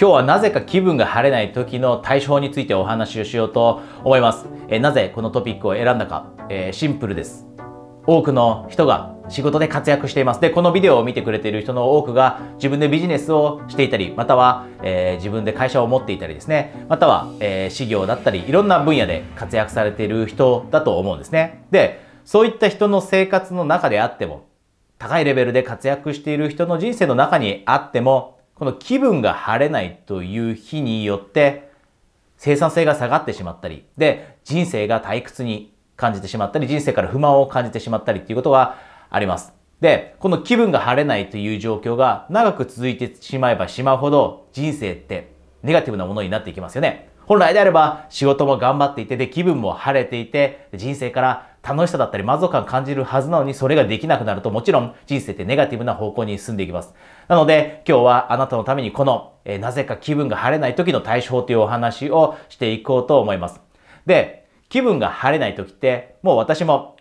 今日はなぜか気分が晴れない時の対処法についてお話をしようと思います。えなぜこのトピックを選んだか、えー、シンプルです。多くの人が仕事で活躍しています。で、このビデオを見てくれている人の多くが自分でビジネスをしていたり、または、えー、自分で会社を持っていたりですね、または、えー、事業だったり、いろんな分野で活躍されている人だと思うんですね。で、そういった人の生活の中であっても、高いレベルで活躍している人の人生の中にあっても、この気分が晴れないという日によって生産性が下がってしまったり、で、人生が退屈に感じてしまったり、人生から不満を感じてしまったりっていうことがあります。で、この気分が晴れないという状況が長く続いてしまえばしまうほど人生ってネガティブなものになっていきますよね。本来であれば仕事も頑張っていて、で、気分も晴れていて、人生から楽しさだったり満足感感じるはずなのにそれができなくなるともちろん人生ってネガティブな方向に進んでいきます。なので今日はあなたのためにこの、えー、なぜか気分が晴れない時の対処法というお話をしていこうと思います。で、気分が晴れない時ってもう私も、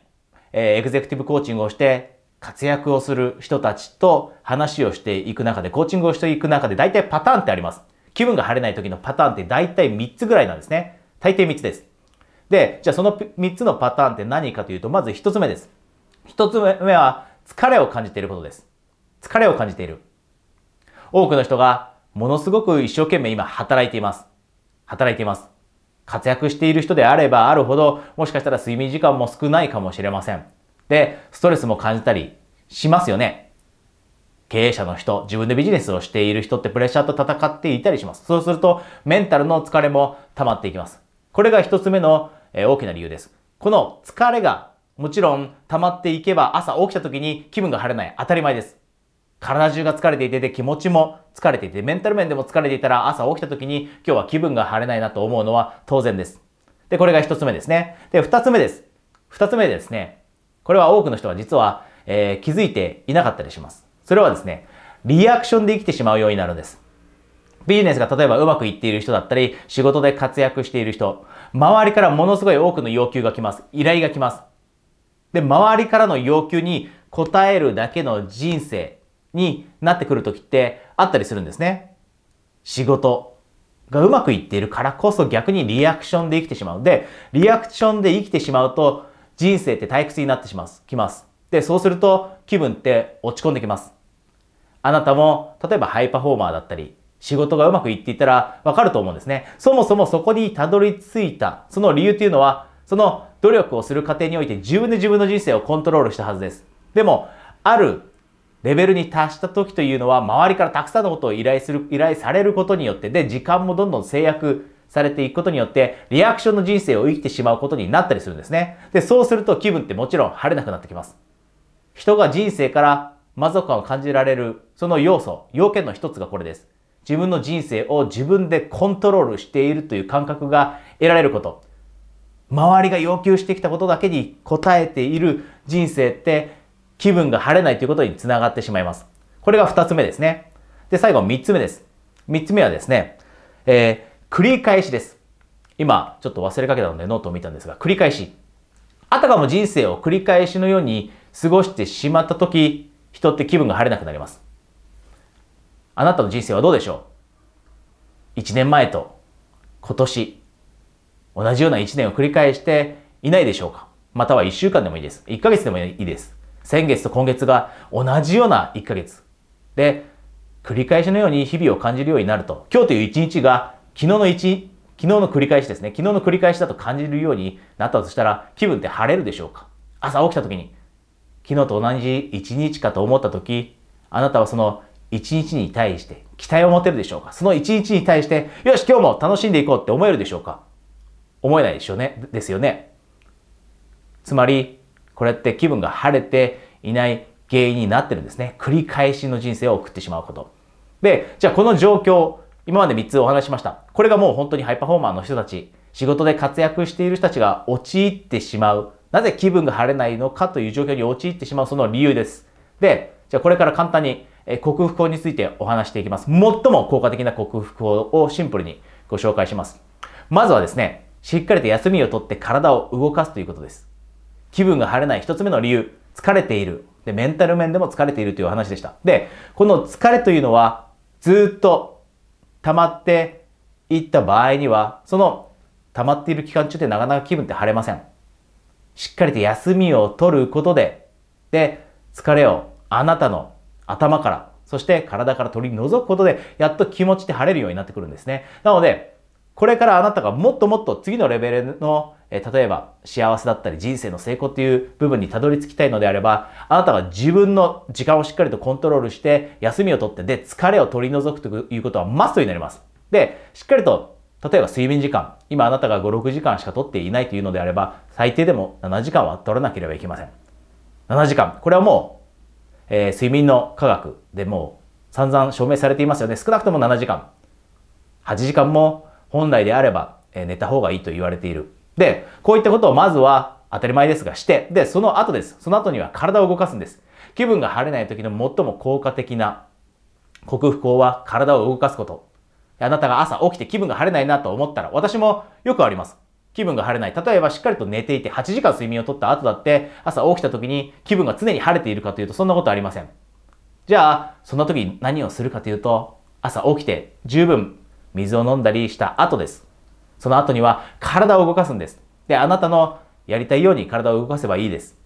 えー、エグゼクティブコーチングをして活躍をする人たちと話をしていく中で、コーチングをしていく中で大体パターンってあります。気分が晴れない時のパターンって大体3つぐらいなんですね。大抵3つです。で、じゃあその3つのパターンって何かというと、まず1つ目です。1つ目は疲れを感じていることです。疲れを感じている。多くの人がものすごく一生懸命今働いています。働いています。活躍している人であればあるほど、もしかしたら睡眠時間も少ないかもしれません。で、ストレスも感じたりしますよね。経営者の人、自分でビジネスをしている人ってプレッシャーと戦っていたりします。そうすると、メンタルの疲れも溜まっていきます。これが一つ目の、え大きな理由です。この疲れがもちろん溜まっていけば朝起きた時に気分が晴れない。当たり前です。体中が疲れていて、で気持ちも疲れていて、メンタル面でも疲れていたら朝起きた時に今日は気分が晴れないなと思うのは当然です。で、これが一つ目ですね。で、二つ目です。二つ目ですね。これは多くの人は実は、えー、気づいていなかったりします。それはですね、リアクションで生きてしまうようになるんです。ビジネスが例えばうまくいっている人だったり、仕事で活躍している人、周りからものすごい多くの要求が来ます。依頼が来ます。で、周りからの要求に応えるだけの人生になってくるときってあったりするんですね。仕事がうまくいっているからこそ逆にリアクションで生きてしまう。で、リアクションで生きてしまうと人生って退屈になってしまう。きます。で、そうすると気分って落ち込んできます。あなたも、例えばハイパフォーマーだったり、仕事がうまくいっていたらわかると思うんですね。そもそもそこにたどり着いた、その理由っていうのは、その努力をする過程において自分で自分の人生をコントロールしたはずです。でも、あるレベルに達した時というのは、周りからたくさんのことを依頼する、依頼されることによって、で、時間もどんどん制約されていくことによって、リアクションの人生を生きてしまうことになったりするんですね。で、そうすると気分ってもちろん晴れなくなってきます。人が人生から満足感を感じられる、その要素、要件の一つがこれです。自分の人生を自分でコントロールしているという感覚が得られること。周りが要求してきたことだけに応えている人生って気分が晴れないということにつながってしまいます。これが二つ目ですね。で、最後三つ目です。三つ目はですね、えー、繰り返しです。今、ちょっと忘れかけたのでノートを見たんですが、繰り返し。あたかも人生を繰り返しのように過ごしてしまったとき、人って気分が晴れなくなります。あなたの人生はどうでしょう ?1 年前と今年、同じような1年を繰り返していないでしょうか？または1週間でもいいです。1ヶ月でもいいです。先月と今月が同じような1ヶ月。で、繰り返しのように日々を感じるようになると、今日という一日が昨日の一、昨日の繰り返しですね。昨日の繰り返しだと感じるようになったとしたら気分って晴れるでしょうか？朝起きた時に昨日と同じ一日かと思った時、あなたはその一日に対して期待を持てるでしょうか？その一日に対して、よし、今日も楽しんでいこうって思えるでしょうか？思えないでしょうね。ですよね。つまり、これって気分が晴れていない原因になってるんですね。繰り返しの人生を送ってしまうこと。で、じゃあこの状況、今まで3つお話しました。これがもう本当にハイパフォーマーの人たち、仕事で活躍している人たちが陥ってしまうなぜ気分が晴れないのかという状況に陥ってしまうその理由です。で、じゃあこれから簡単に克服法についてお話していきます。最も効果的な克服法をシンプルにご紹介します。まずはですね、しっかりと休みをとって体を動かすということです。気分が晴れない一つ目の理由、疲れている。で、メンタル面でも疲れているという話でした。で、この疲れというのはずっと溜まっていった場合には、その溜まっている期間中でなかなか気分って晴れません。しっかりと休みを取ることで、で、疲れをあなたの頭から、そして体から取り除くことで、やっと気持ちって晴れるようになってくるんですね。なので、これからあなたがもっともっと次のレベルの、え例えば幸せだったり人生の成功っていう部分にたどり着きたいのであれば、あなたが自分の時間をしっかりとコントロールして、休みを取って、で、疲れを取り除くということはマストになります。で、しっかりと、例えば睡眠時間、今あなたが5、6時間しか取っていないというのであれば、最低でも7時間は取らなければいけません。7時間。これはもう、えー、睡眠の科学でも散々証明されていますよね。少なくとも7時間。8時間も本来であれば、えー、寝た方がいいと言われている。で、こういったことをまずは当たり前ですがして、で、その後です。その後には体を動かすんです。気分が晴れない時の最も効果的な克服法は体を動かすこと。あなたが朝起きて気分が晴れないなと思ったら、私もよくあります。気分が晴れない。例えばしっかりと寝ていて8時間睡眠をとった後だって朝起きた時に気分が常に晴れているかというとそんなことありません。じゃあ、そんな時に何をするかというと朝起きて十分水を飲んだりした後です。その後には体を動かすんです。で、あなたのやりたいように体を動かせばいいです。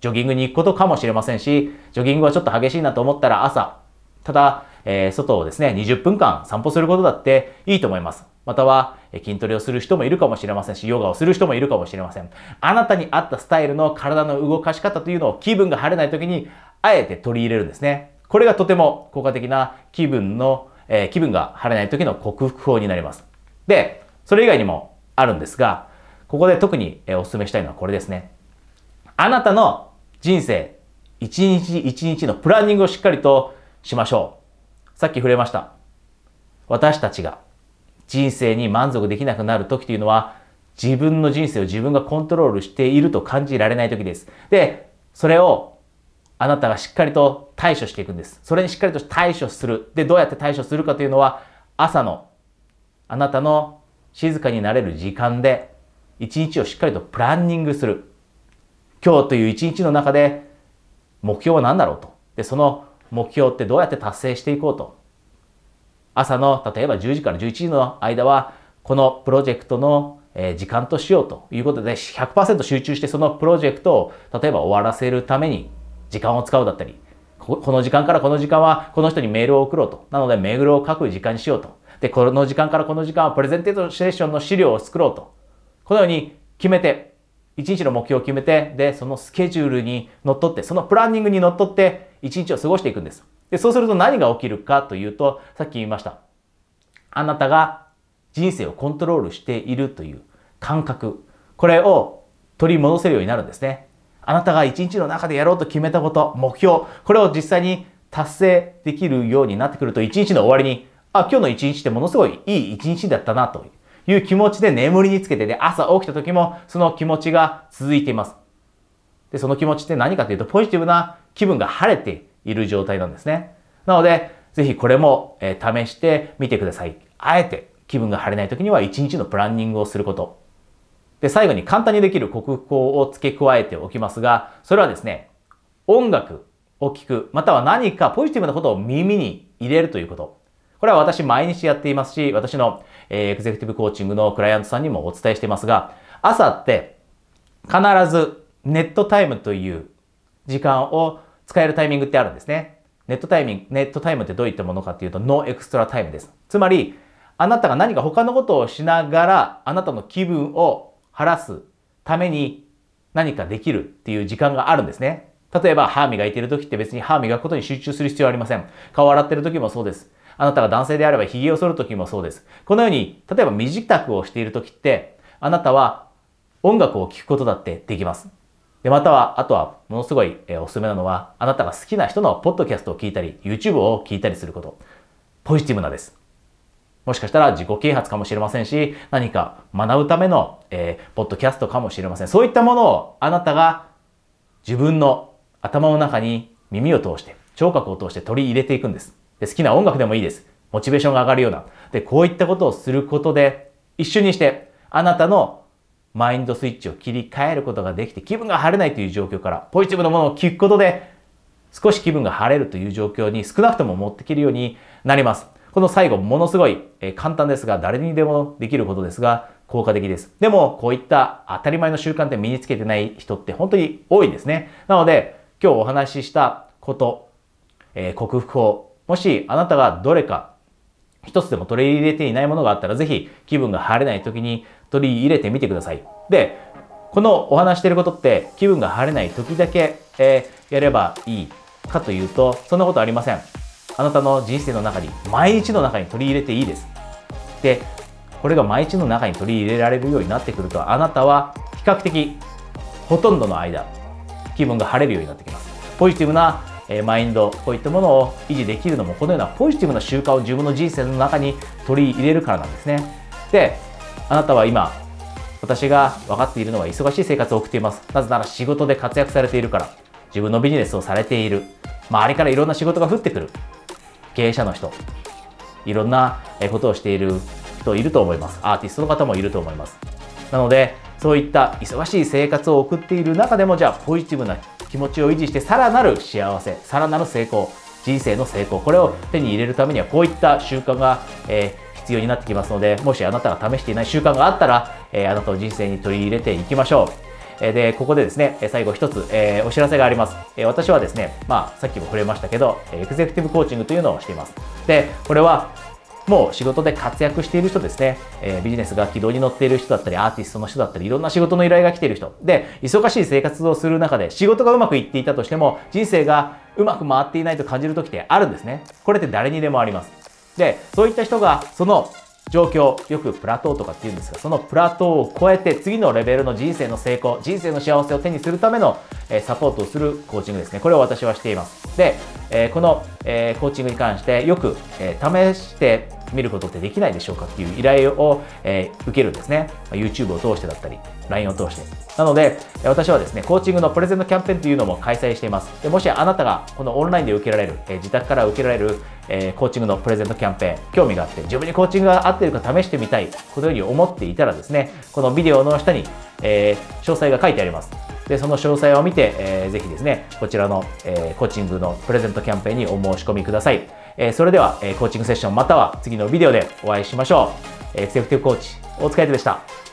ジョギングに行くことかもしれませんし、ジョギングはちょっと激しいなと思ったら朝、ただ、えー、外をですね、20分間散歩することだっていいと思います。または筋トレをする人もいるかもしれませんし、ヨガをする人もいるかもしれません。あなたに合ったスタイルの体の動かし方というのを気分が晴れない時にあえて取り入れるんですね。これがとても効果的な気分の、えー、気分が晴れない時の克服法になります。で、それ以外にもあるんですが、ここで特にお勧めしたいのはこれですね。あなたの人生、一日一日のプランニングをしっかりとしましょう。さっき触れました。私たちが人生に満足できなくなる時というのは、自分の人生を自分がコントロールしていると感じられない時です。で、それをあなたがしっかりと対処していくんです。それにしっかりと対処する。で、どうやって対処するかというのは、朝のあなたの静かになれる時間で、一日をしっかりとプランニングする。今日という一日の中で、目標は何だろうと。で、その目標ってどうやって達成していこうと。朝の例えば10時から11時の間はこのプロジェクトの時間としようということで100%集中してそのプロジェクトを例えば終わらせるために時間を使うだったりこの時間からこの時間はこの人にメールを送ろうと。なのでメールを書く時間にしようと。でこの時間からこの時間はプレゼンテーションの資料を作ろうと。このように決めて一日の目標を決めてでそのスケジュールにのっとってそのプランニングにのっとって一日を過ごしていくんです。で、そうすると何が起きるかというと、さっき言いました。あなたが人生をコントロールしているという感覚、これを取り戻せるようになるんですね。あなたが一日の中でやろうと決めたこと、目標、これを実際に達成できるようになってくると、一日の終わりに、あ、今日の一日ってものすごいいい一日だったなという気持ちで眠りにつけて、で、朝起きた時もその気持ちが続いています。で、その気持ちって何かというと、ポジティブな気分が晴れている状態なんですね。なので、ぜひこれも、え試してみてください。あえて気分が晴れない時には一日のプランニングをすること。で、最後に簡単にできる克服法を付け加えておきますが、それはですね、音楽を聴く、または何かポジティブなことを耳に入れるということ。これは私毎日やっていますし、私の、えエグゼクティブコーチングのクライアントさんにもお伝えしていますが、朝って必ず NET time という時間を使えるタイミングってあるんですね。 NET タイミング、 NET time ってどういったものかっていうと、 No Extra Time です。つまり、あなたが何か他のことをしながら、あなたの気分を晴らすために何かできるっていう時間があるんですね。例えば、歯磨いている時って別に歯磨くことに集中する必要はありません。顔洗ってる時もそうです。あなたが男性であれば髭を剃る時もそうです。このように、例えば身支度をしている時って、あなたは音楽を聴くことだってできます。で、または、あとは、ものすごい、えおすすめなのは、あなたが好きな人のポッドキャストを聞いたり、YouTube を聞いたりすること。ポジティブなです。もしかしたら自己啓発かもしれませんし、何か学ぶための、えー、ポッドキャストかもしれません。そういったものをあなたが自分の頭の中に耳を通して、聴覚を通して取り入れていくんです。で好きな音楽でもいいです。モチベーションが上がるような。で、こういったことをすることで、一緒にして、あなたのマインドスイッチを切り替えることができて気分が晴れないという状況からポジティブなものを聞くことで少し気分が晴れるという状況に少なくとも持っていけるようになります。この最後、ものすごい、え簡単ですが、誰にでもできることですが、効果的です。でも、こういった当たり前の習慣って身につけてない人って本当に多いですね。なので、今日お話ししたこと、えー、克服法、もしあなたがどれか一つでも取り入れていないものがあったら、ぜひ気分が晴れない時に取り入れてみてください。で、このお話していることって気分が晴れない時だけ、えー、やればいいかというと、そんなことありません。あなたの人生の中に、毎日の中に取り入れていいです。で、これが毎日の中に取り入れられるようになってくると、あなたは比較的ほとんどの間、気分が晴れるようになってきます。ポジティブなマインド、こういったものを維持できるのも、このようなポジティブな習慣を自分の人生の中に取り入れるからなんですね。で、あなたは今、私が分かっているのは忙しい生活を送っています。なぜなら仕事で活躍されているから、自分のビジネスをされている、周りからいろんな仕事が降ってくる、経営者の人、いろんなことをしている人いると思います。アーティストの方もいると思います。なので、そういった忙しい生活を送っている中でも、じゃあポジティブな気持ちを維持してさらなる幸せさらなる成功人生の成功これを手に入れるためにはこういった習慣が、えー、必要になってきますのでもしあなたが試していない習慣があったら、えー、あなたの人生に取り入れていきましょうで、ここでですね、最後一つ、えー、お知らせがあります。え私はですね、まあ、さっきも触れましたけど、エグゼクティブコーチングというのをしています。で、これは、もう仕事で活躍している人ですね、えー、ビジネスが軌道に乗っている人だったり、アーティストの人だったり、いろんな仕事の依頼が来ている人。で、忙しい生活をする中で仕事がうまくいっていたとしても、人生がうまく回っていないと感じる時ってあるんですね。これって誰にでもあります。で、そういった人が、その状況、よくプラトーとかって言うんですが、そのプラトーを超えて次のレベルの人生の成功、人生の幸せを手にするための、えサポートをするコーチングですね。これを私はしています。で、えこの、えコーチングに関してよく、え試して見ることってできないでしょうかっていう依頼を、え、受けるんですね。YouTube を通してだったり、LINE を通して。なので、私はですね、コーチングのプレゼントキャンペーンというのも開催しています。でもしあなたがこのオンラインで受けられる、え、自宅から受けられる、えー、コーチングのプレゼントキャンペーン、興味があって、自分にコーチングが合っているか試してみたい、このように思っていたらですね、このビデオの下に、えー、詳細が書いてあります。で、その詳細を見て、えー、ぜひですね、こちらの、えー、コーチングのプレゼントキャンペーンにお申し込みください。えー、それでは、えー、コーチングセッションまたは次のビデオでお会いしましょう。エクセクティブコーチ、大塚愛でした。